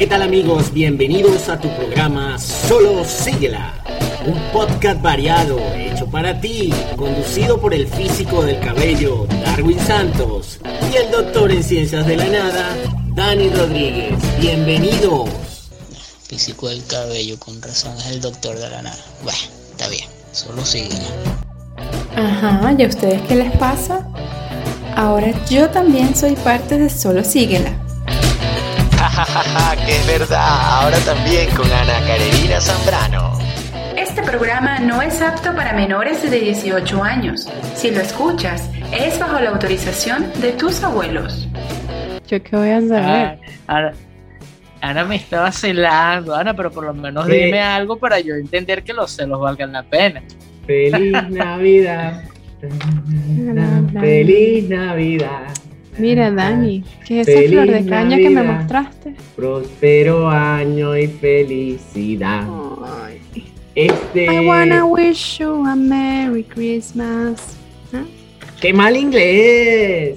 ¿qué tal amigos? Bienvenidos a tu programa Solo Síguela, un podcast variado hecho para ti, conducido por el físico del cabello Darwin Santos y el doctor en ciencias de la nada Dani Rodríguez. Bienvenidos. Físico del cabello, con razón es el doctor de la nada. Bueno, está bien, solo síguela. Ajá, ¿y a ustedes qué les pasa? Ahora yo también soy parte de Solo Síguela. Jajaja, que es verdad, ahora también con Ana Carolina Zambrano. Este programa no es apto para menores de 18 años. Si lo escuchas, es bajo la autorización de tus abuelos. ¿Yo qué voy a saber? Ah, Ana, Ana me estaba celando, Ana, pero por lo menos dime algo para yo entender que los celos valgan la pena. Feliz Navidad. Feliz Navidad. Mira, Dani, ¿qué es esa Feliz flor de caña que me mostraste? Próspero año y felicidad. Ay. Este. I wanna wish you a Merry Christmas. ¿Ah? ¡Qué mal inglés!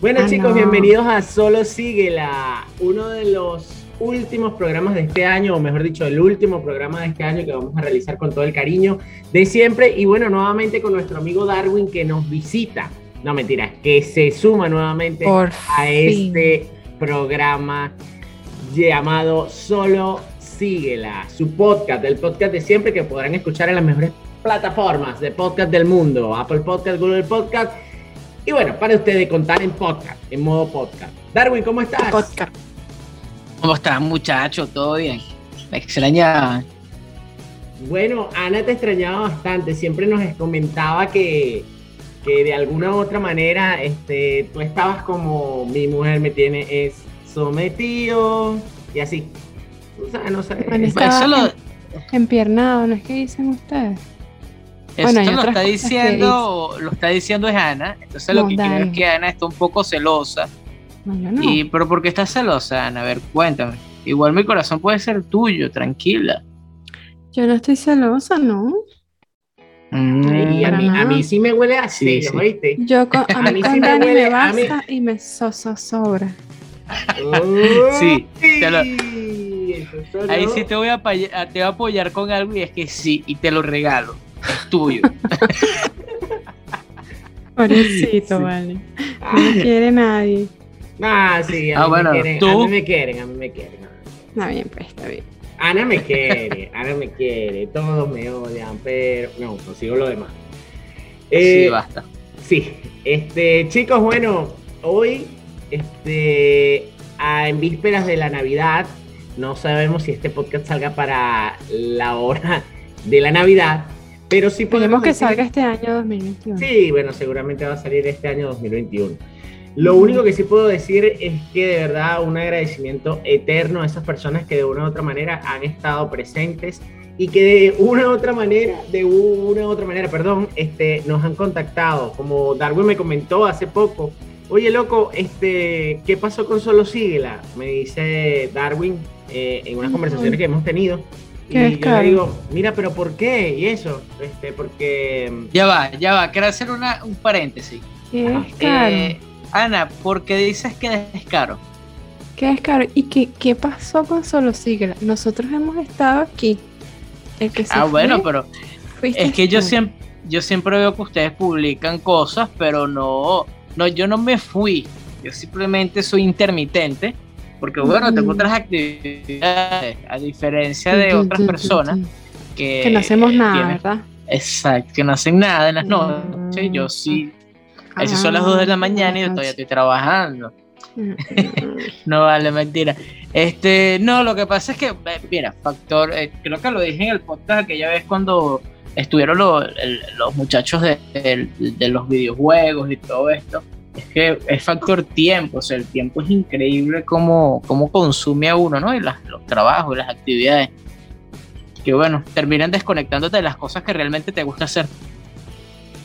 Bueno, Ah, chicos, no. bienvenidos a Solo Síguela, uno de los últimos programas de este año, o mejor dicho, el último programa de este año que vamos a realizar con todo el cariño de siempre. Y bueno, nuevamente con nuestro amigo Darwin que nos visita. No, mentira, que se suma nuevamente Por a fin. este programa llamado Solo Síguela, su podcast, el podcast de siempre que podrán escuchar en las mejores plataformas de podcast del mundo, Apple Podcast, Google Podcast. Y bueno, para ustedes contar en podcast, en modo podcast. Darwin, ¿cómo estás? Podcast. ¿Cómo estás, muchacho? ¿Todo bien? Me extraña. Bueno, Ana te extrañaba bastante, siempre nos comentaba que, que de alguna u otra manera este, tú estabas como mi mujer me tiene es sometido y así. O sea, no sé. Bueno, Eso lo, Empiernado, ¿no es que dicen ustedes? Bueno, hay lo está diciendo, lo está diciendo es Ana. Entonces lo No, que quiero es que Ana está un poco celosa. No, yo no. Y, pero ¿por qué estás celosa, Ana? A ver, cuéntame. Igual mi corazón puede ser tuyo, tranquila. Yo no estoy celosa, ¿no? Y a mí, a nada. mí sí me huele así, Sí, sí. ¿oíste? Yo con, a A mí con sí me Dani huele- me a mí- basta y me sobra. Sí, te lo-. Ahí sí te voy a, te voy a apoyar con algo y es que sí, y te lo regalo. Es tuyo. Pobrecito, Sí. vale. No me quiere nadie. Ah, sí, a Ah, bueno, me quieren, tú. a mí me quieren, a mí me quieren. Está bien, pues, está bien. Ana me quiere, Ana me quiere, todos me odian, pero no, consigo lo demás. sí, Eh, basta. Sí, este, chicos, bueno, hoy, este, a- en vísperas de la Navidad, no sabemos si este podcast salga para la hora de la Navidad, pero sí Esperemos podemos que decir- salga este año 2021. Sí, bueno, seguramente va a salir este año 2021. Lo único que sí puedo decir es que de verdad un agradecimiento eterno a esas personas que de una u otra manera han estado presentes y que de una u otra manera, de una u otra manera, perdón, este, nos han contactado. Como Darwin me comentó hace poco, oye loco, este, ¿qué pasó con Solo Síguela? Me dice Darwin eh, en unas conversaciones que hemos tenido. Y yo le digo, mira, pero ¿por qué? Y eso, este, porque Ya va, ya va. Quiero hacer una, un paréntesis. Qué Ajá. descaro. Eh, Ana, ¿por qué dices que es caro? Qué descaro. ¿Y qué, qué pasó con Solo Síguela? Nosotros hemos estado aquí. El que se Ah, bueno, pero es que yo siempre, yo siempre veo que ustedes publican cosas, pero no, no, yo no me fui. Yo simplemente soy intermitente, porque bueno, tengo Ujú. otras actividades, a diferencia de otras personas que, Que no hacemos nada, tienen- ¿verdad? Exacto, que no hacen nada en las Mm. noches. Yo sí, a veces son las 2 de la mañana y yo todavía estoy trabajando. Mm, No vale, mentira. Este, no, lo que pasa es que, mira, factor, eh, creo que lo dije en el podcast aquella vez cuando estuvieron lo- el- los muchachos de, de- de los videojuegos y todo esto. Es que es factor tiempo, o sea, el tiempo es increíble cómo, cómo consume a uno, ¿no? Y las- los trabajos y las actividades. Que bueno, terminan desconectándote de las cosas que realmente te gusta hacer.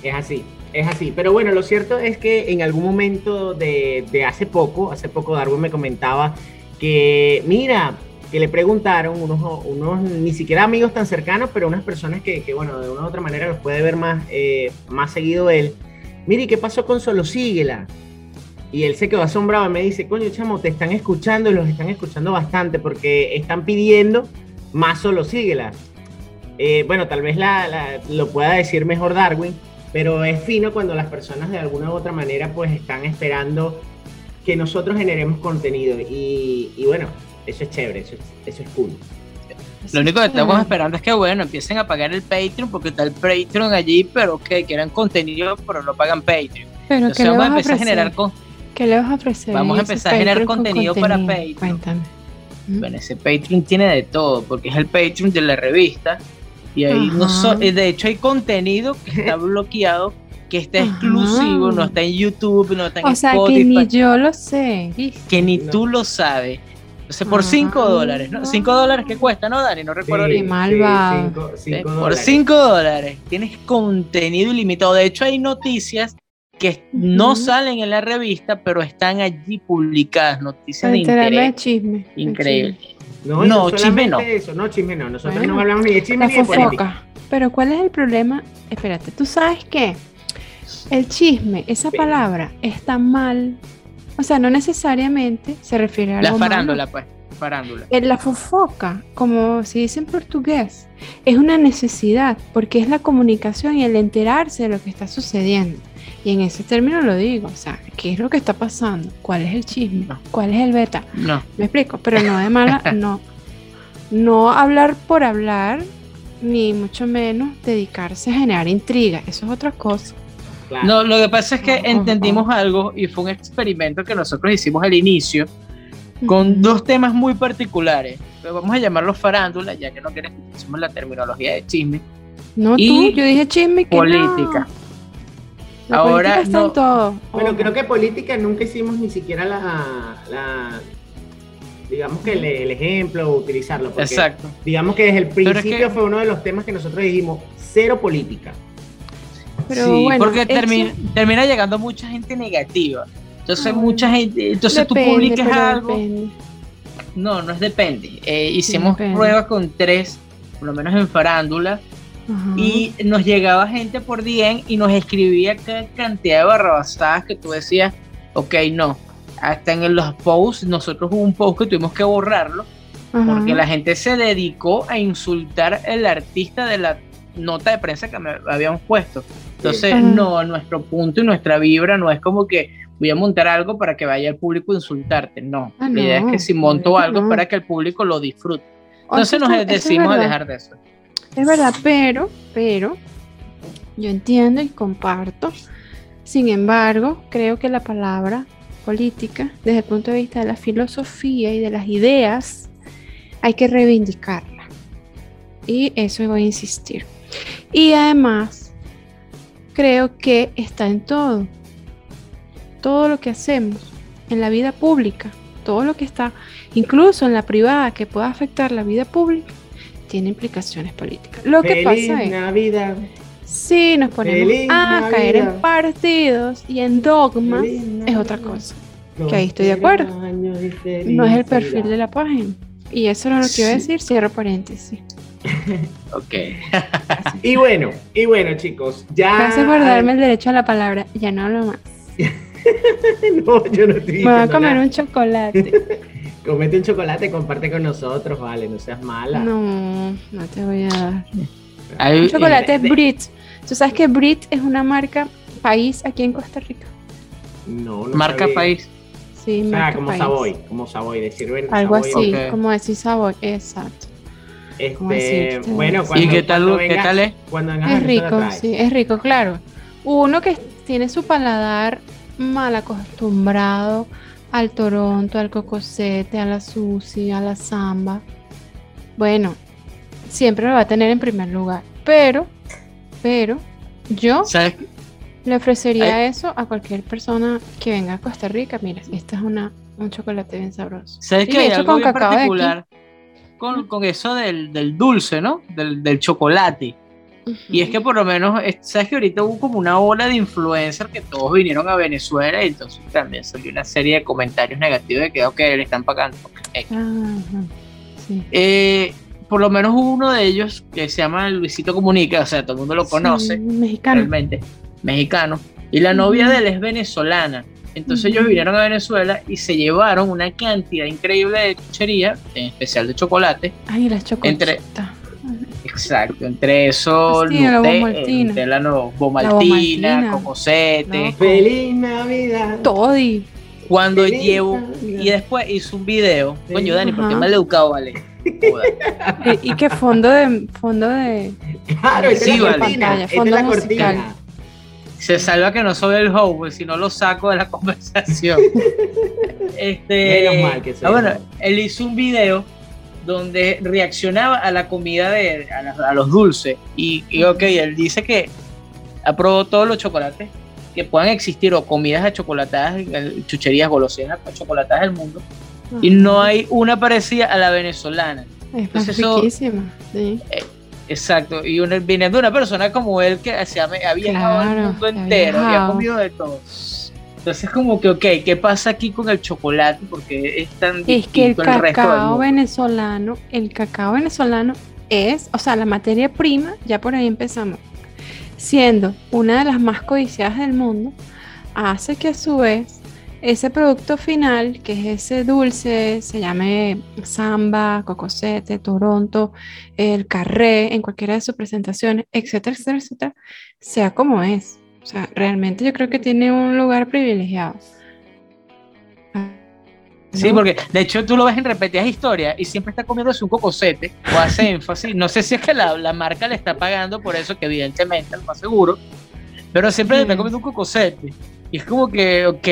Es así, es así. Pero bueno, lo cierto es que en algún momento de, hace poco, hace poco Darwin me comentaba que, mira, que le preguntaron unos, unos ni siquiera amigos tan cercanos, pero unas personas que, bueno, de una u otra manera los puede ver más, eh, más seguido él. Mire, ¿qué pasó con Solo Síguela? y él se quedó asombrado y me dice, coño, chamo, te están escuchando y los están escuchando bastante porque están pidiendo más solo síguela. Eh, bueno, tal vez la- lo pueda decir mejor Darwin, pero es fino cuando las personas de alguna u otra manera pues están esperando que nosotros generemos contenido y, y bueno, eso es chévere, eso es, eso es cool. Lo único que estamos esperando es que, bueno, empiecen a pagar el Patreon, porque está el Patreon allí, pero que quieran contenido, pero no pagan Patreon. Pero ¿qué Entonces le vamos vas a empezar a ofrecer? generar con, ¿Qué le vas a ofrecer? Vamos a empezar a generar Patreon con contenido para contenido? Patreon. Cuéntame. ¿Mm? Bueno, ese Patreon tiene de todo, porque es el Patreon de la revista. Y ahí no so- eh, de hecho hay contenido que está bloqueado, que está Ajá. exclusivo, no está en YouTube, no está en O sea, que Spotify, ni yo lo sé. que ni No. tú lo sabes. Entonces, por Ah. 5 dólares, ¿no? 5 dólares que cuesta, ¿no, Dani? No recuerdo Qué ahorita. malvado. cinco- cinco ¿eh? Por dólares. 5 dólares tienes contenido ilimitado. De hecho, hay noticias que no salen en la revista, pero están allí publicadas. Noticias de interés. chisme. Increíble. No, no, chisme no. Eso, no, chisme no. Nosotros Bueno, no hablamos ni de chisme La ni de política. fofoca. Pero ¿cuál es el problema? Espérate, ¿tú sabes qué? El chisme, esa Sí. palabra está mal. O sea, no necesariamente se refiere a La algo malo. farándula, pues. Farándula. Eh, La fofoca, como se dice en portugués, es una necesidad porque es la comunicación y el enterarse de lo que está sucediendo. Y en ese término lo digo, o sea, ¿qué es lo que está pasando? ¿Cuál es el chisme? No. ¿Cuál es el beta? No. Me explico, pero no de mala, no. No hablar por hablar, ni mucho menos dedicarse a generar intriga. Eso es otra cosa. Claro. No, lo que pasa es que entendimos algo y fue un experimento que nosotros hicimos al inicio con dos temas muy particulares. Pero vamos a llamarlos farándula, ya que no quieres que utilicemos la terminología de chisme. No y tú, yo dije chisme que política. No. La Ahora, política está no. en todo. Bueno, Ojo. creo que política nunca hicimos ni siquiera la, la- digamos que el, el ejemplo o utilizarlo. Porque Exacto. Digamos que desde el es principio que- fue uno de los temas que nosotros dijimos, cero política. Pero sí, bueno, porque termina, termina llegando mucha gente negativa. Entonces, bueno. mucha gente. Entonces, depende, tú publicas algo. depende. No, no es depende. Eh, hicimos depende. pruebas con tres, por lo menos en farándula, Y nos llegaba gente por DM y nos escribía cada cantidad de barrabasadas que tú decías, ok, no. Hasta en los posts, nosotros hubo un post que tuvimos que borrarlo porque la gente se dedicó a insultar al artista de la nota de prensa que me habíamos puesto. Entonces, no, nuestro punto y nuestra vibra no es como que voy a montar algo para que vaya el público a insultarte. No, Ah, la idea es que si monto algo es para que el público lo disfrute. O Entonces sea, nos es decidimos a dejar de eso. Es verdad, pero, pero, yo entiendo y comparto. Sin embargo, creo que la palabra política, desde el punto de vista de la filosofía y de las ideas, hay que reivindicarla. Y eso voy a insistir. Y además, creo que está en todo. Todo lo que hacemos en la vida pública, todo lo que está, incluso en la privada, que pueda afectar la vida pública, tiene implicaciones políticas. Lo que Feliz pasa es, Navidad. si nos ponemos Feliz a caer en Navidad. partidos y en dogmas, Feliz es otra Navidad. cosa. que ahí estoy de acuerdo. No es el perfil de la página. Y eso era lo que Sí. decir, cierro paréntesis. Ok. Y bueno, y bueno, chicos, ya. Gracias por darme el derecho a la palabra. Ya no hablo más. No, yo no estoy Me voy a comer nada. un chocolate. Comete un chocolate, comparte con nosotros, vale, no seas mala. No, no te voy a dar. Hay- Un chocolate eh, de- Brit. Tú sabes que Brit es una marca país aquí en Costa Rica. No, no marca sabía. país. Sí, O sea, marca como país. Savoy, como Savoy, de sirven Algo Savoy. así, como decir Savoy, exacto. ¿cómo Este, bueno, ¿Y cuando, ¿Y qué tal, cuando qué vengas- tal es? Cuando Es rico, sí, es rico, claro. Uno que tiene su paladar mal acostumbrado al Toronto, al cocosete, a la sushi, a la samba. Bueno, siempre lo va a tener en primer lugar. Pero, pero, yo ¿Sabes? le ofrecería Ay. eso a cualquier persona que venga a Costa Rica. Mira, esta es una, un chocolate bien sabroso. ¿Sabes hecho algo con bien particular con, con eso del, del dulce, ¿no? Del, del chocolate. Y es que por lo menos, es- ¿sabes que ahorita hubo como una ola de influencers que todos vinieron a Venezuela y entonces también salió una serie de comentarios negativos de que, ok, le están pagando. Eh, Ajá, sí. eh, por lo menos uno de ellos, que se llama Luisito Comunica, o sea, todo el mundo lo conoce, Sí, mexicano. realmente, mexicano, y la novia Ujú. de él es venezolana. Entonces ellos Ujú. vinieron a Venezuela y se llevaron una cantidad increíble de chuchería, en especial de chocolate. Ay, las Entre- chocolates. Exacto, entre eso, Sí, la Nute- Bomaltina. Nutella no, Bomaltina. Cocosete. No. Feliz Navidad. Toddy. Cuando Feliz llevo Navidad. y después hizo un video, coño Dani, porque mal educado vale. Eh, y que fondo de fondo de Claro, Sí, es la vale. Pantalla, Esta es fondo la musical. cortina. Se salva que no soy el host, si no lo saco de la conversación. este, Menos mal que soy ah, bueno, él hizo un video donde reaccionaba a la comida de a, la- a los dulces y, y ok, él dice que aprobó todos los chocolates que puedan existir o comidas achocolatadas, eh, chucherías golosinas chocolatadas del mundo y no hay una parecida a la venezolana. Es Entonces eso- riquísima. Sí. Exacto, y una, viniendo de una persona como él que se ha, ha viajado Claro, mundo que ha entero y ha comido de todo. Entonces como que, ok, ¿qué pasa aquí con el chocolate? Porque es tan Es que el distinto al resto del cacao mundo. venezolano, el cacao venezolano es, o sea, la materia prima, ya por ahí empezamos, siendo una de las más codiciadas del mundo, hace que a su vez ese producto final, que es ese dulce, se llame samba, cocosete, toronto, el carré, en cualquiera de sus presentaciones, etcétera, etcétera, etcétera, sea como es. O sea, realmente yo creo que tiene un lugar privilegiado. Sí, porque de hecho tú lo ves en repetidas historias y siempre está comiéndose un cocosete o hace énfasis. No sé si es que la, la marca le está pagando por eso, que evidentemente lo más seguro, pero siempre le está comiendo un cocosete. Y es como que, ok,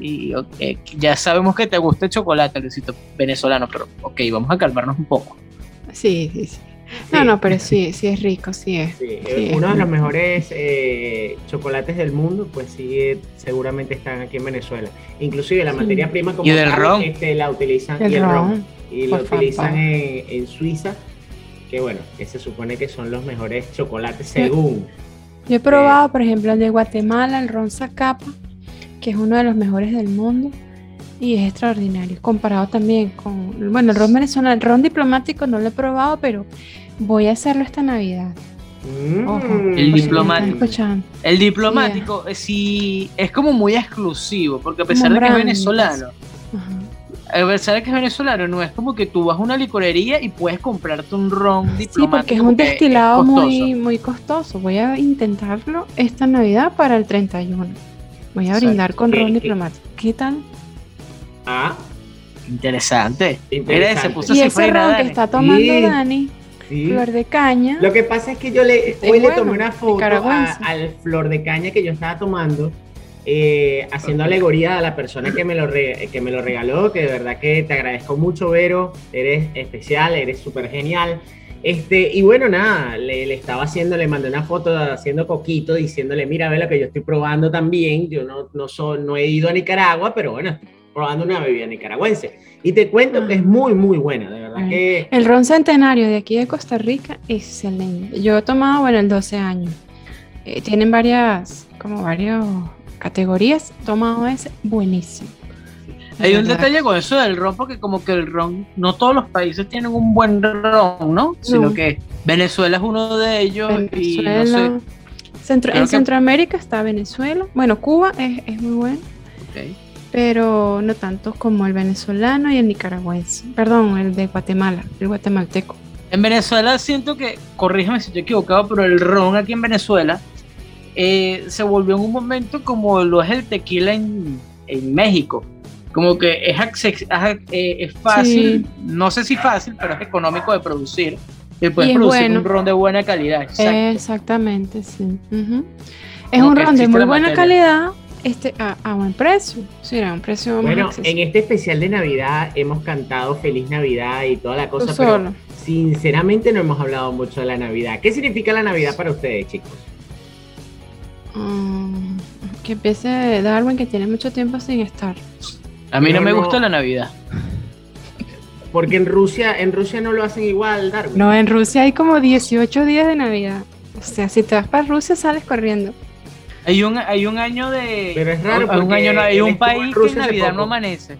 y, ok, ya sabemos que te gusta el chocolate, Luisito, venezolano, pero ok, vamos a calmarnos un poco. Sí, sí, sí. No, Sí. no, pero sí, sí es rico, sí es. Sí, Sí, es uno de los mejores eh, chocolates del mundo, pues sí, eh, seguramente están aquí en Venezuela. Inclusive la Sí. materia prima como Y del tal, ron. este, la utilizan El y el ron, ron. y lo utilizan en, en Suiza, que bueno, que se supone que son los mejores chocolates según. Yo he probado, por ejemplo, el de Guatemala, el ron Zacapa, que es uno de los mejores del mundo y es extraordinario. Comparado también con, bueno, el ron venezolano, el ron diplomático no lo he probado, pero voy a hacerlo esta Navidad. Mm, Ojo. El diplomático. El diplomático, eh, sí, es como muy exclusivo, porque a pesar Como de que es venezolano, Ajá. a pesar de que es venezolano, no es como que tú vas a una licorería y puedes comprarte un ron Sí, diplomático. porque es un que destilado muy, muy costoso. Voy a intentarlo esta Navidad para el 31. Voy a Exacto. brindar con ¿Qué- ron diplomático. ¿Qué tal? Ah, Interesante. Mira, interesante. se puso Y ese ron que está tomando Sí. Dani, Sí. flor de caña. Lo que pasa es que yo le, hoy le bueno, tomé una foto a- al flor de caña que yo estaba tomando, eh, haciendo alegoría a la persona que me, lo re- que me lo regaló, que de verdad que te agradezco mucho, Vero, eres especial, eres súper genial. Este, y bueno, nada, le, le estaba haciendo, le mandé una foto haciendo coquito, diciéndole, mira, ve lo que yo estoy probando también, yo no, no, soy, no he ido a Nicaragua, pero bueno, estoy probando una bebida nicaragüense. Y te cuento que es muy, muy buena, de verdad Ay. que... El ron centenario de aquí de Costa Rica, excelente. Yo he tomado, bueno, el 12 años. Eh, tienen varias, como varias categorías. He tomado ese, buenísimo. Hay un detalle con eso del ron, porque como que el ron, no todos los países tienen un buen ron, ¿no? Sino No. que Venezuela es uno de ellos y no Venezuela. Centro- en que- Centroamérica está Venezuela. Bueno, Cuba es, es muy bueno, sé. Pero no tanto como el venezolano y el nicaragüense. Perdón, el de Guatemala, el guatemalteco. En Venezuela siento que, corrígeme si estoy equivocado, pero el ron aquí en Venezuela eh, se volvió en un momento como lo es el tequila en, en México. Como que es, eh, fácil, no sé si fácil, pero es económico de producir. Y puedes Y producir bueno. un ron de buena calidad. exacto. Exactamente, sí. Es Como un ron de muy buena materia. calidad este, a, a buen precio. Sí, a un precio más Bueno, en este especial de Navidad hemos cantado Feliz Navidad y toda la Tú cosa, pero solo. sinceramente no hemos hablado mucho de la Navidad. ¿Qué significa la Navidad para ustedes, chicos? Mm, que empiece Darwin, que tiene mucho tiempo sin estar. A mí no, No, me no. gusta la Navidad. Porque en Rusia, en Rusia no lo hacen igual, Darwin. No, en Rusia hay como 18 días de Navidad. O sea, si te vas para Rusia, sales corriendo. Hay un, hay un año de. Pero es raro hay un, año, no- hay un país que en Navidad poco. no amanece.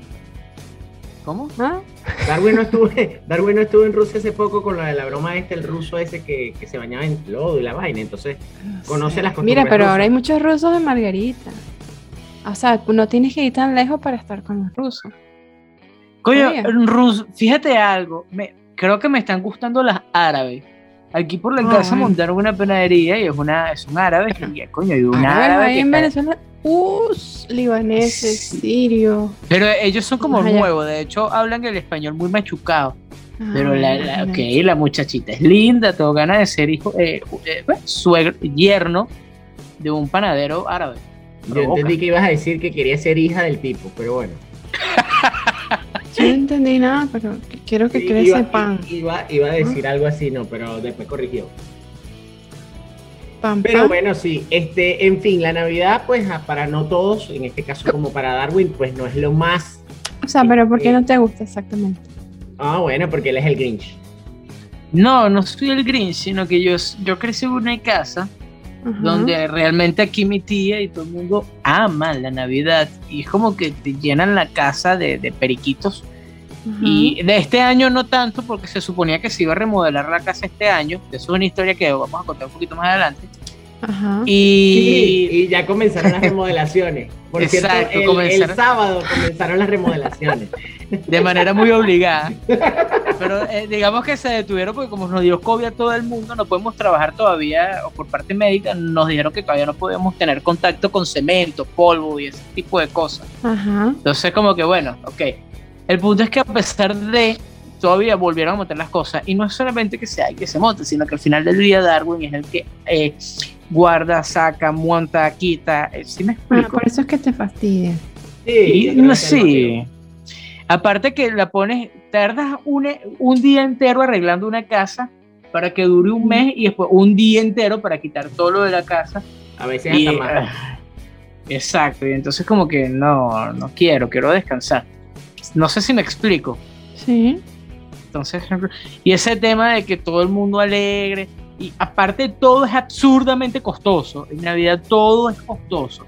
¿Cómo? ¿Ah? Darwin no estuvo, Darwin no estuvo en Rusia hace poco con la de la broma este, el ruso ese que, que se bañaba en lodo y la vaina. Entonces, No conoce las costumbres Mira, pero ahora hay muchos rusos de Margarita. O sea, no tienes que ir tan lejos para estar con los rusos. Coño, Oye. Rus, fíjate algo. Me, creo que me están gustando las árabes. Aquí por la Ah, casa bueno. montaron una panadería y es una, es un árabe. Y, coño, y un Árabes árabe. ahí que en está- Venezuela, uh, libaneses, sirios. Pero ellos son como nuevos. De hecho, hablan el español muy machucado. Pero Ah, la, la, ok, imagínate. la muchachita es linda, tengo ganas de ser hijo, eh, eh, bueno, suegro, yerno de un panadero árabe. Yo entendí que ibas a decir que quería ser hija del tipo, pero bueno. Yo no entendí nada, pero quiero que Sí, crece iba, pan. Iba, iba a decir algo así, no, pero después corrigió. Pan, Pero pan. bueno, sí, este, en fin, la Navidad, pues a- para no todos, en este caso como para Darwin, pues no es lo más. O sea, pero ¿por qué no te gusta exactamente? Ah, bueno, porque él es el Grinch. No, no soy el Grinch, sino que yo, yo crecí en una casa Donde realmente aquí mi tía y todo el mundo ama la Navidad y es como que te llenan la casa de, de periquitos. Y de este año no tanto porque se suponía que se iba a remodelar la casa este año. Eso es una historia que vamos a contar un poquito más adelante. Ajá. Y, Y, y ya comenzaron las remodelaciones. Por Exacto, el, el comenzaron. sábado comenzaron las remodelaciones. de manera muy obligada. Pero eh, digamos que se detuvieron porque como nos dio COVID a todo el mundo, no podemos trabajar todavía, o por parte médica, nos dijeron que todavía no podemos tener contacto con cemento, polvo y ese tipo de cosas. Ajá. Entonces como que bueno, ok. El punto es que a pesar de todavía volvieron a montar las cosas, y no es solamente que sea que se monte, sino que al final del día Darwin es el que eh, guarda, saca, monta, quita. eh, ¿Sí me Bueno, explico? por eso es que te fastidia. Sí, Y sí. Aparte que la pones, tardas un, un día entero arreglando una casa para que dure un mes y después un día entero para quitar todo lo de la casa. A veces Y, hasta más. ah, exacto, y entonces como que no, no quiero, quiero descansar. No sé si me explico. Sí. Entonces, y ese tema de que todo el mundo alegre, y aparte todo es absurdamente costoso. En Navidad todo es costoso.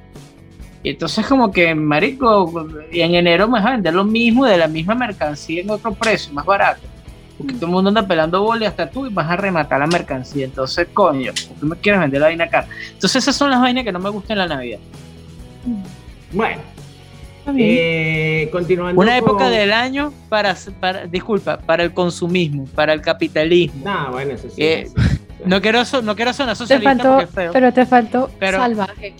Y entonces como que, marico, y en enero me vas a vender lo mismo de la misma mercancía en otro precio, más barato. Porque todo el mundo anda pelando bola y hasta tú y vas a rematar la mercancía. Entonces, coño, ¿por qué me quieres vender la vaina cara? Entonces esas son las vainas que no me gustan en la Navidad. Bueno, Está bien. eh, continuando. Una época con- del año para, para, disculpa, para el consumismo, para el capitalismo. No, bueno, eso sí. Eh, eso sí, claro. No quiero, so- no quiero sonar te socialista faltó, porque es feo. pero te faltó Pero- salvaje.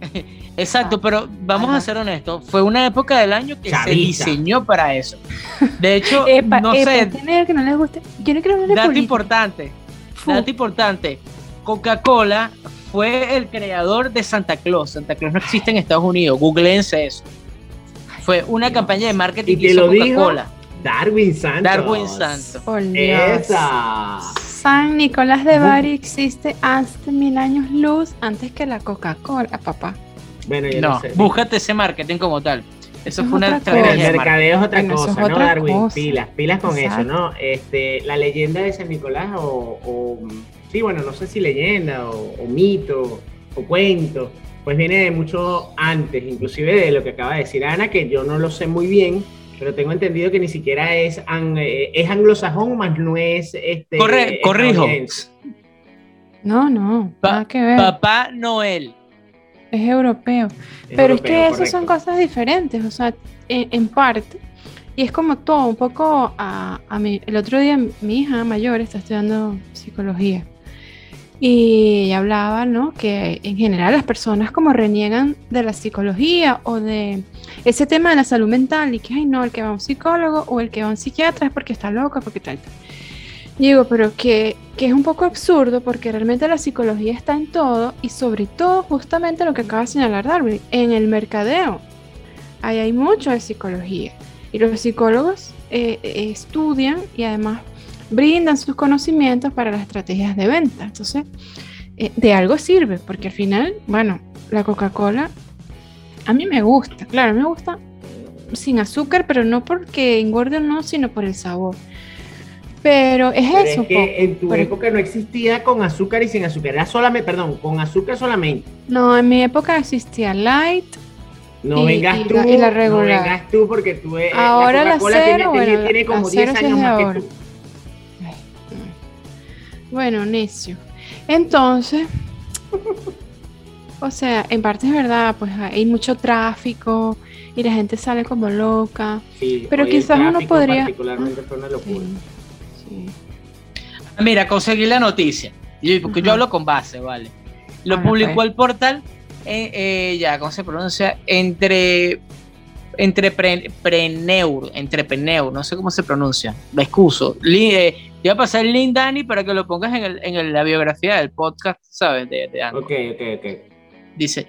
Exacto, pero vamos Ajá. a ser honestos. Fue una época del año que se diseñó para eso. De hecho, Epa, no epa, sé, que no les guste. Yo no quiero hablar de dato política. importante, Fu. dato importante. Coca-Cola fue el creador de Santa Claus. Santa Claus no existe en Estados Unidos. Googleense eso. Fue una Dios. campaña de marketing Y que te hizo Coca-Cola. Darwin Santos. Darwin Santos. Esa. San Nicolás de Bari existe hace mil años luz antes que la Coca-Cola, papá. Bueno, yo no, No, sé. búscate ese marketing como tal. Eso Es fue una estrategia el mercadeo es otra cosa, es ¿no, otra Darwin? cosa. Pilas, pilas con Exacto. eso, ¿no? Este, la leyenda de San Nicolás o, o, sí, bueno, no sé si leyenda o, o mito o cuento, pues viene de mucho antes, inclusive de lo que acaba de decir Ana, que yo no lo sé muy bien, pero tengo entendido que ni siquiera es, an- eh, es anglosajón, más no es este. Corre- corrijo. No, no, Pa- nada que ver. Papá Noel. Es europeo. Es Pero es que esas son cosas diferentes, o sea, en, en parte. Y es como todo, un poco a, a mí. El otro día mi hija mayor está estudiando psicología. Y ella hablaba, ¿no? Que en general las personas como reniegan de la psicología o de ese tema de la salud mental y que, ay, no, el que va a un psicólogo o el que va a un psiquiatra es porque está loco, porque tal. tal. Digo, pero que, que es un poco absurdo porque realmente la psicología está en todo y sobre todo justamente lo que acaba de señalar Darwin, en el mercadeo. Ahí hay mucho de psicología y los psicólogos eh, eh, estudian y además brindan sus conocimientos para las estrategias de venta. Entonces, eh, de algo sirve porque al final, bueno, la Coca-Cola a mí me gusta, claro, me gusta sin azúcar, pero no porque engorde o no, sino por el sabor. Pero es Pero eso. es que en tu Pero- época no existía con azúcar y sin azúcar, era solamente, perdón, con azúcar solamente. No, en mi época existía light. No Y- vengas y tú, la- y la no regular. vengas tú porque tú eh, Ahora la Coca-Cola tiene, tiene- tiene como la 10 cero sí años más que ahora. tú. Bueno, necio. Entonces, O sea, en parte es verdad, pues hay mucho tráfico y la gente sale como loca. Sí, Pero quizás uno podría- Particularmente fue una locura. Sí, sí. Mira, conseguí la noticia. Y- Porque yo hablo con base, ¿vale? Lo Ahora, publicó pues. el portal, eh, eh, ya, ¿cómo se pronuncia? Entre. Entrepreneur, entrepreneur, no sé cómo se pronuncia, me excuso. Li- eh, te voy a pasar el link, Dani, para que lo pongas en, el- en el- la biografía del podcast, ¿sabes? De, de. Ok, ok, ok. Dice,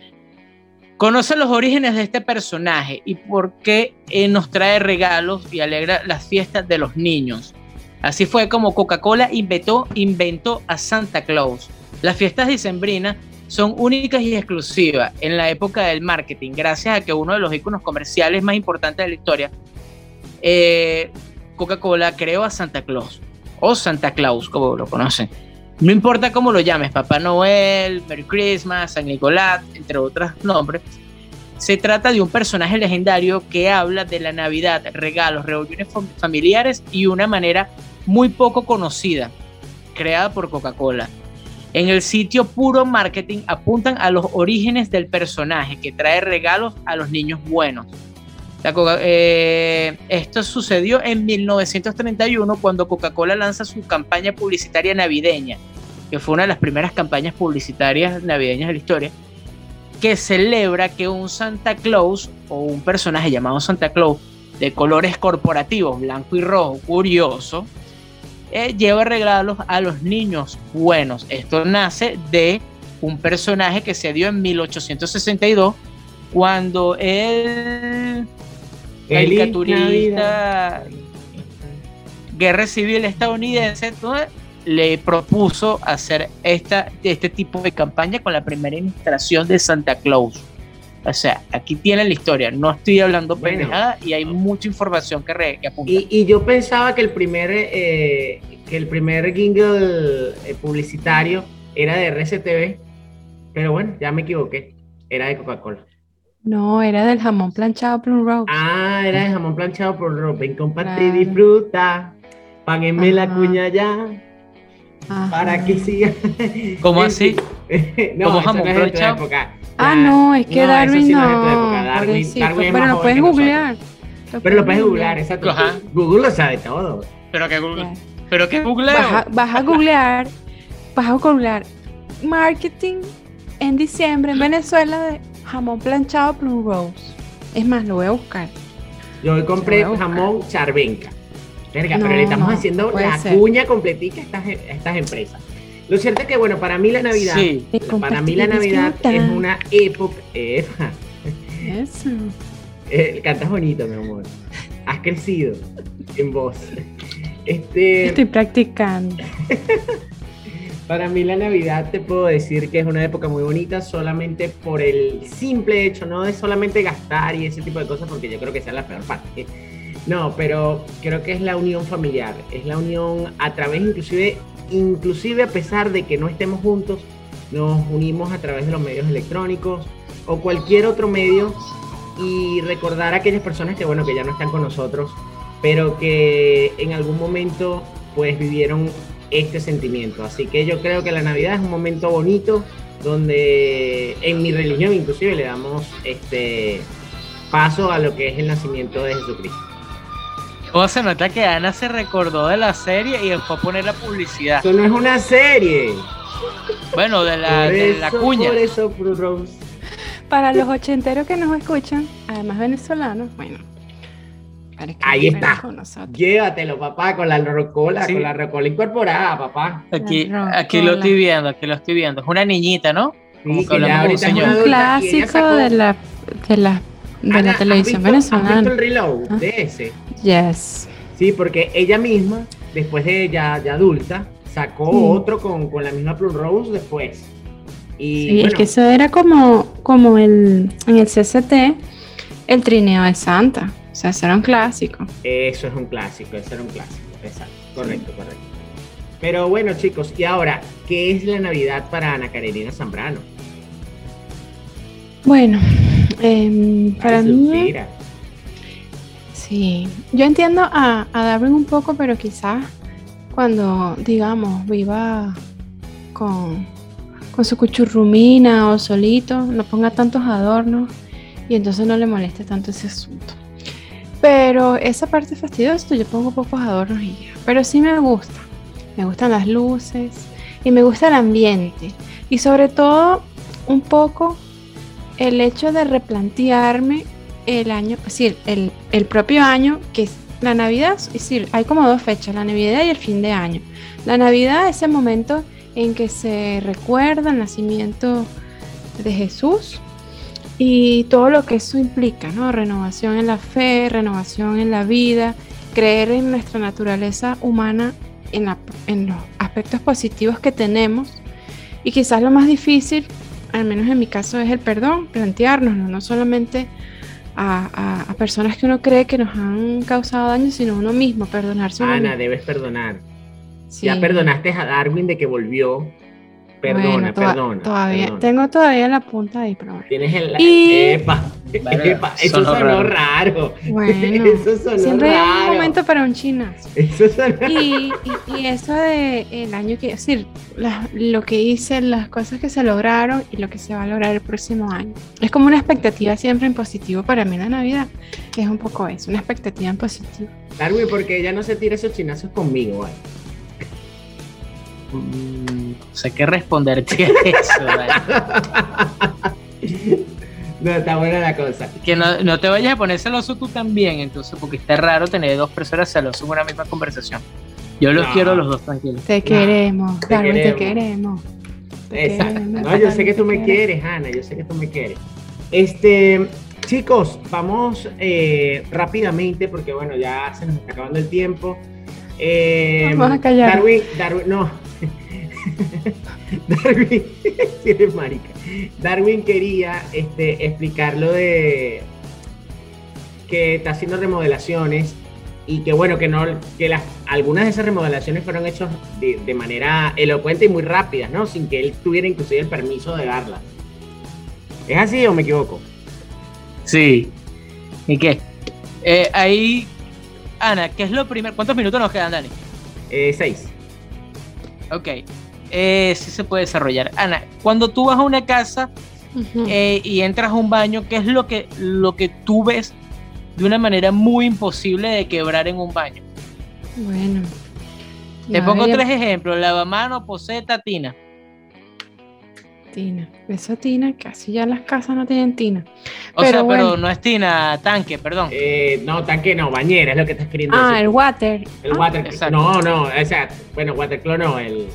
conoce los orígenes de este personaje y por qué eh, nos trae regalos y alegra las fiestas de los niños. Así fue como Coca-Cola inventó, inventó a Santa Claus. Las fiestas dicembrinas son únicas y exclusivas en la época del marketing, gracias a que uno de los iconos comerciales más importantes de la historia, eh, Coca-Cola creó a Santa Claus, o Santa Claus, como lo conocen. No importa cómo lo llames, Papá Noel, Merry Christmas, San Nicolás, entre otros nombres, se trata de un personaje legendario que habla de la Navidad, regalos, reuniones fam- familiares y una manera muy poco conocida, creada por Coca-Cola. En el sitio Puro Marketing apuntan a los orígenes del personaje que trae regalos a los niños buenos. Coca- eh, esto sucedió en 1931 cuando Coca-Cola lanza su campaña publicitaria navideña, que fue una de las primeras campañas publicitarias navideñas de la historia, que celebra que un Santa Claus o un personaje llamado Santa Claus de colores corporativos, blanco y rojo, curioso, eh, lleva regalos a los niños buenos. Esto nace de un personaje que se dio en 1862 cuando el caricaturista guerra civil estadounidense entonces, le propuso hacer esta, este tipo de campaña con la primera administración de Santa Claus. O sea, aquí tienen la historia, no estoy hablando Bueno. pendejada y hay mucha información que, re- que apunta. Y, y yo pensaba que el primer eh, que el primer jingle eh, publicitario era de RCTV, pero bueno, ya me equivoqué. Era de Coca-Cola. No, era del jamón planchado Plum Rose. Ah, era de jamón planchado por Robin. Comparte y Claro. disfruta. Páguenme la cuña ya Ajá. para que siga. ¿Cómo así? no, ¿Cómo jamón no es planchado? época. Ah, no, es que No, Darwin sí no. Darwin- es Pero lo puedes googlear. Pero lo puedes googlear, exacto. Ajá. Google lo sabe todo. Pero que Google, pero que googleo. Vas a, vas a googlear, vas a googlear marketing en diciembre en Venezuela de jamón planchado Plum Rose. Es más, lo voy a buscar. Yo hoy compré buscar. jamón charvenca. Verga, pero le estamos no, haciendo la ser. cuña completica a estas, a estas empresas. Lo cierto es que, bueno, para mí la Navidad, Sí. Para mí la Navidad es una época. Epa, Eso. eh, cantas bonito, mi amor. Has crecido en voz. Este, Estoy practicando. Para mí la Navidad te puedo decir que es una época muy bonita solamente por el simple hecho, no de solamente gastar y ese tipo de cosas, porque yo creo que esa es la peor parte. No, pero creo que es la unión familiar, es la unión a través inclusive, inclusive a pesar de que no estemos juntos, nos unimos a través de los medios electrónicos o cualquier otro medio y recordar a aquellas personas que bueno que ya no están con nosotros, pero que en algún momento pues vivieron este sentimiento. Así que yo creo que la Navidad es un momento bonito donde en mi religión inclusive le damos este paso a lo que es el nacimiento de Jesucristo. ¿Cómo se nota que Ana se recordó de la serie y fue a poner la publicidad? Eso no es una serie. Bueno, de la, Por de la cuña. Por eso, Rose. Para los ochenteros que nos escuchan, además venezolanos, bueno. Para que Ahí está. con nosotros. Llévatelo, papá, con la rocola, Sí. con la rocola incorporada, papá. Aquí, aquí lo estoy viendo, aquí lo estoy viendo. Es una niñita, ¿no? Como Sí, que ya un es clásico de la, de la, de Ana, la ¿has televisión visto- ¿Has visto venezolana. el reload Ah. de ese? Yes. Sí, porque ella misma, después de ya, ya adulta, sacó Sí. otro con, con la misma Plum Rose después. Y Sí, bueno, es que eso era como, como el, en el CCT, el trineo de Santa. O sea, eso era un clásico. eso es un clásico, eso era un clásico. Exacto, correcto, correcto. Pero bueno, chicos, y ahora, ¿qué es la Navidad para Ana Karenina Zambrano? Bueno, em, para mí, suspira. sí. Yo entiendo a, a Darwin un poco, pero quizás cuando, digamos, viva con, con su cuchurrumina o solito, no ponga tantos adornos y entonces no le moleste tanto ese asunto. Pero esa parte fastidiosa, yo pongo pocos adornos y ya. Pero sí me gusta. Me gustan las luces y me gusta el ambiente. Y sobre todo, un poco el hecho de replantearme el año, es decir, el, el propio año, que es la Navidad, es decir, hay como dos fechas, la Navidad y el fin de año. La Navidad es el momento en que se recuerda el nacimiento de Jesús y todo lo que eso implica, ¿no? Renovación en la fe, renovación en la vida, creer en nuestra naturaleza humana, en, la- en los aspectos positivos que tenemos. Y quizás lo más difícil, al menos en mi caso, es el perdón, plantearnos, no solamente a, a- a personas que uno cree que nos han causado daño, sino uno mismo, perdonarse uno Ana, mismo. debes perdonar. Sí. Ya perdonaste a Darwin de que volvió. Perdona, Bueno, toda- perdona. Todavía, perdona. tengo todavía la punta ahí, pero bueno. Tienes el. Y- Epa, epa, eso sonó sonó raro. raro. Bueno, eso sonó siempre hay raro. un momento para un chinazo. Eso sonó Y, y- y eso de el año que, es decir, la- lo que hice, las cosas que se lograron y lo que se va a lograr el próximo año. Es como una expectativa siempre en positivo para mí la Navidad. Es un poco eso, una expectativa en positivo. Darwin, porque ella no se tira esos chinazos conmigo, ¿vale? Mm, no sé qué responderte a eso, Dani. No, está buena la cosa. Que no, no te vayas a poner celoso tú también, entonces, porque está raro tener dos personas celosas en una misma conversación. Yo los No. quiero a los dos tranquilos. Te queremos, te Darwin, te queremos. Te Exacto. queremos, No, yo sé que tú me quieres, Ana, yo sé que tú me quieres. Este, chicos, vamos eh, rápidamente porque bueno, ya se nos está acabando el tiempo. Eh, Vamos a callar. Darwin, Darwin, no. Darwin, eres marica. Darwin quería este, explicar lo de que está haciendo remodelaciones y que bueno, que no, que las, algunas de esas remodelaciones fueron hechas de, de manera elocuente y muy rápida, ¿no? Sin que él tuviera inclusive el permiso de darlas. ¿Es así o me equivoco? Sí. ¿Y qué? Eh, ahí, Ana, ¿qué es lo primero? ¿Cuántos minutos nos quedan, Dani? Eh, seis. Ok. Eh, sí se puede desarrollar. Ana, cuando tú vas a una casa eh, y entras a un baño, ¿qué es lo que, lo que tú ves de una manera muy imposible de quebrar en un baño? Bueno. Te pongo tres ejemplos: lavamano, poseta, tina. Tina. Eso tina, casi ya las casas no tienen tina. O Pero sea, bueno. pero no es tina, tanque, perdón. Eh, no, tanque no, bañera es lo que estás queriendo Ah, decir. el water. El Ah, water. exacto. No, no, o sea, bueno, waterclo no, el.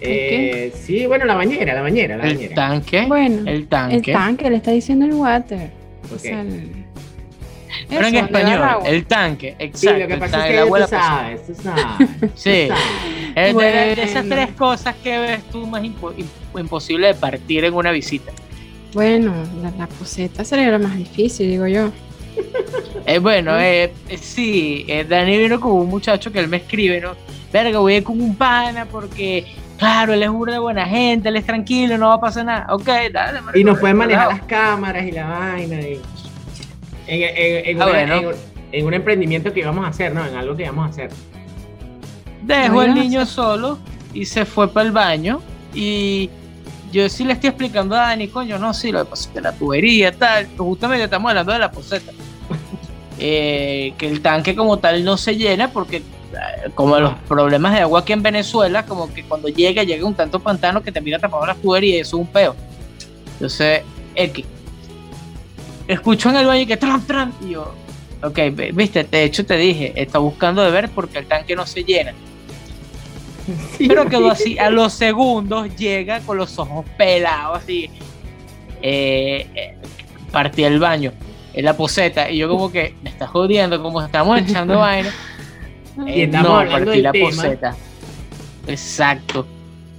Eh, sí, bueno, la bañera, la bañera, la el bañera. tanque. Bueno, el el tanque. tanque, le está diciendo el water. O Ok. sea, el- Pero en eso, el español, el tanque, Sí, exacto. lo que pasa tanque, es que de tú poseta. sabes, tú sabes. Sí. tú sabes. Es de, de esas Bueno. tres cosas que ves tú más impo- imp- imposible de partir en una visita. Bueno, la, la poseta sería lo más difícil, digo yo. Eh, bueno, eh, eh, sí, eh, Dani vino con un muchacho que él me escribe, ¿no? Verga, voy a ir con un pana porque, claro, él es burda buena gente, él es tranquilo, no va a pasar nada. Ok, dale, marico, Y nos pueden manejar las cámaras y la vaina. y- En, en- en Ah, una- bueno. en un- en un emprendimiento que íbamos a hacer, ¿no? En algo que íbamos a hacer. Dejó Bueno, niño solo y se fue para el baño. Y yo sí le estoy explicando a Dani, coño, no, sí, lo que pasa es que la tubería, tal. Justamente estamos hablando de la poseta. Eh, que el tanque como tal no se llena porque, como los problemas de agua aquí en Venezuela, como que cuando llega, llega un tanto pantano que te mira tapado las tuberías y eso es un peo. Entonces, X. Escucho en el baño que tram, tram, y yo, ok, viste, de hecho te dije, está buscando de ver porque el tanque no se llena. Pero quedó así. A los segundos llega con los ojos pelados, así. Eh, eh, partí el baño, en la poseta. Y yo, como que me está jodiendo, como estamos echando vaina. Y Eh, estamos no, hablando partí del la tema. poseta. Exacto.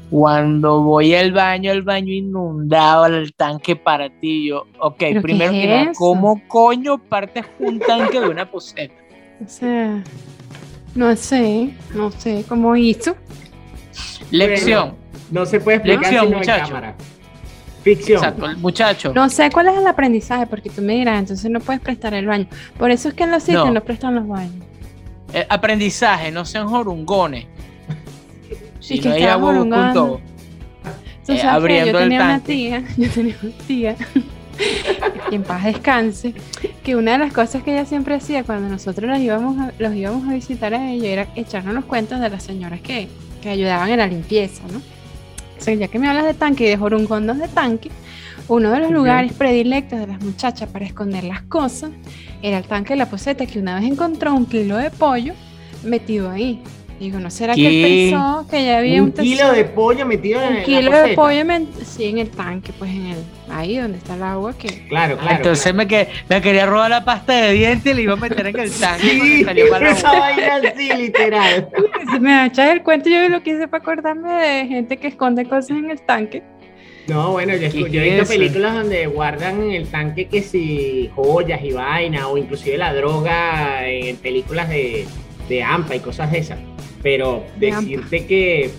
Cuando voy al baño, el baño inundado, el tanque partí. Yo, ok, ¿Pero qué primero que nada? ¿cómo coño partes un tanque de una poseta? O sea, no sé, no sé cómo hizo. Lección. No se puede explicar Lección, sino en muchacho. cámara. Ficción. Exacto, muchacho. No sé cuál es el aprendizaje, porque tú me dirás, entonces no puedes prestar el baño. Por eso es que en los sitios No. no, prestan los baños. Eh, aprendizaje, no sean jorungones. Si ¿Y qué no hay agua. Tú eh, que abriendo yo el tenía una tanque. tía, yo tenía una tía, y en paz descanse, que una de las cosas que ella siempre hacía cuando nosotros los íbamos a, los íbamos a visitar a ella era echarnos los cuentos de las señoras que, que ayudaban en la limpieza, ¿no? O sea, ya que me hablas de tanque y de jorungondos de tanque, uno de los lugares predilectos de las muchachas para esconder las cosas era el tanque de la poseta, que una vez encontró un kilo de pollo metido ahí. Digo, ¿no será que él pensó que ya había un, Un kilo de pollo metido en un la kilo de pollo sí, en el tanque, pues en el ahí donde está el agua que Claro, Ah, claro. Entonces claro. me, que, me quería robar la pasta de dientes y le iba a meter en el tanque Sí, cuando salió para la esa vaina así, literal. si me echas el cuento yo lo quise para acordarme de gente que esconde cosas en el tanque. No, bueno, yo, ¿Qué escu- yo he visto películas donde guardan en el tanque que si joyas y vaina, o inclusive la droga en películas de, de AMPA y cosas de esas. Pero De AMPA. decirte que,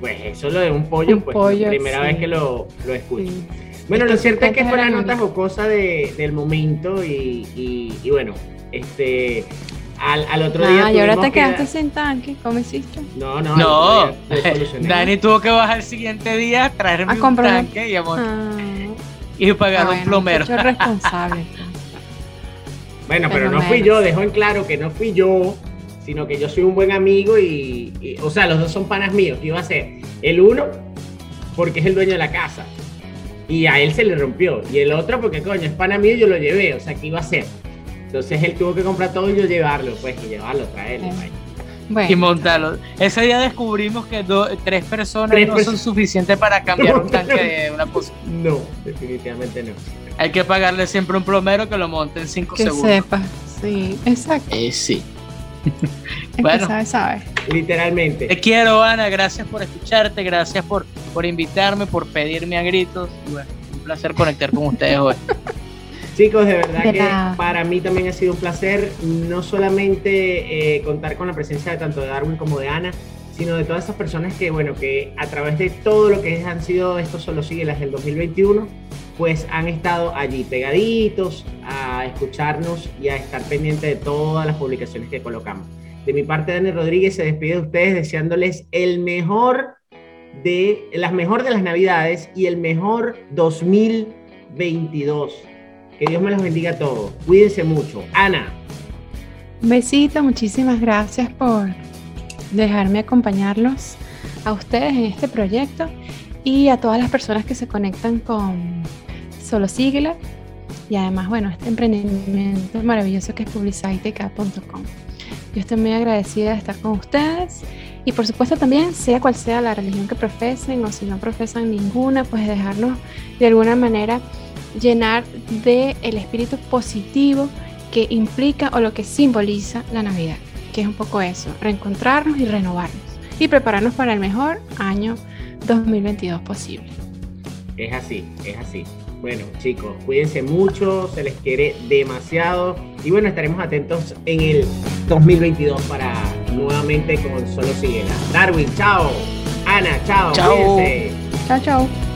pues eso lo de un pollo, Un pues pollo, la primera sí. vez que lo, lo escucho. Sí. Bueno, lo cierto es que fue la nota jocosa de, del momento y, y- y bueno, este, al, al otro día... Ah, y ahora te que quedaste dar- sin tanque, ¿cómo hiciste? No, no, No, día solucioné. Dani tuvo que bajar el siguiente día, traerme A un comprar- tanque y, a mon- Ah, y pagar ah, un bueno, plomero. muchacho responsable. Bueno, pero Pero no fui yo, dejo en claro que no fui yo, sino que yo soy un buen amigo y, y- o sea, los dos son panas míos. ¿Qué iba a hacer? El uno, porque es el dueño de la casa, y a él se le rompió. Y el otro, porque coño, es pana mío y yo lo llevé, o sea, ¿qué iba a hacer? Entonces él tuvo que comprar todo y yo llevarlo, pues, y llevarlo, traerlo. Eh. vaya. y montarlo. Ese día descubrimos que do- tres personas Tres no perso- son suficientes para cambiar un tanque de una cosa. No, definitivamente no. Hay que pagarle siempre un plomero que lo monte en 5 que segundos. sepas. Sí, exacto. Eh, sí. El Bueno. que sabe, sabe. Literalmente. Te quiero, Ana. Gracias por escucharte. Gracias por, por invitarme, por pedirme a gritos. Y bueno, un placer conectar con ustedes hoy. Chicos, de verdad De que nada. para mí también ha sido un placer no solamente eh, contar con la presencia de tanto de Darwin como de Ana, sino de todas esas personas que, bueno, que a través de todo lo que han sido estos solo las del 2021, pues han estado allí pegaditos a escucharnos y a estar pendiente de todas las publicaciones que colocamos. De mi parte, Dani Rodríguez se despide de ustedes deseándoles el mejor de las mejor de las Navidades y el mejor 2022. Que Dios me los bendiga a todos. Cuídense mucho. Ana, Un besito, muchísimas gracias por dejarme acompañarlos a ustedes en este proyecto y a todas las personas que se conectan con Solo Síguela y además, bueno, este emprendimiento maravilloso que es publicitek.com. Yo estoy muy agradecida de estar con ustedes y por supuesto también, sea cual sea la religión que profesen o si no profesan ninguna, pues dejarnos de alguna manera llenar de el espíritu positivo que implica o lo que simboliza la Navidad, que es un poco eso, reencontrarnos y renovarnos y prepararnos para el mejor año 2022 posible. es así, es así. Bueno, chicos, cuídense mucho, se les quiere demasiado. Y bueno, estaremos atentos en el 2022 para nuevamente con Solo Síguela. Darwin, chao. Ana, chao. Chao. Cuídense. Chao, chao.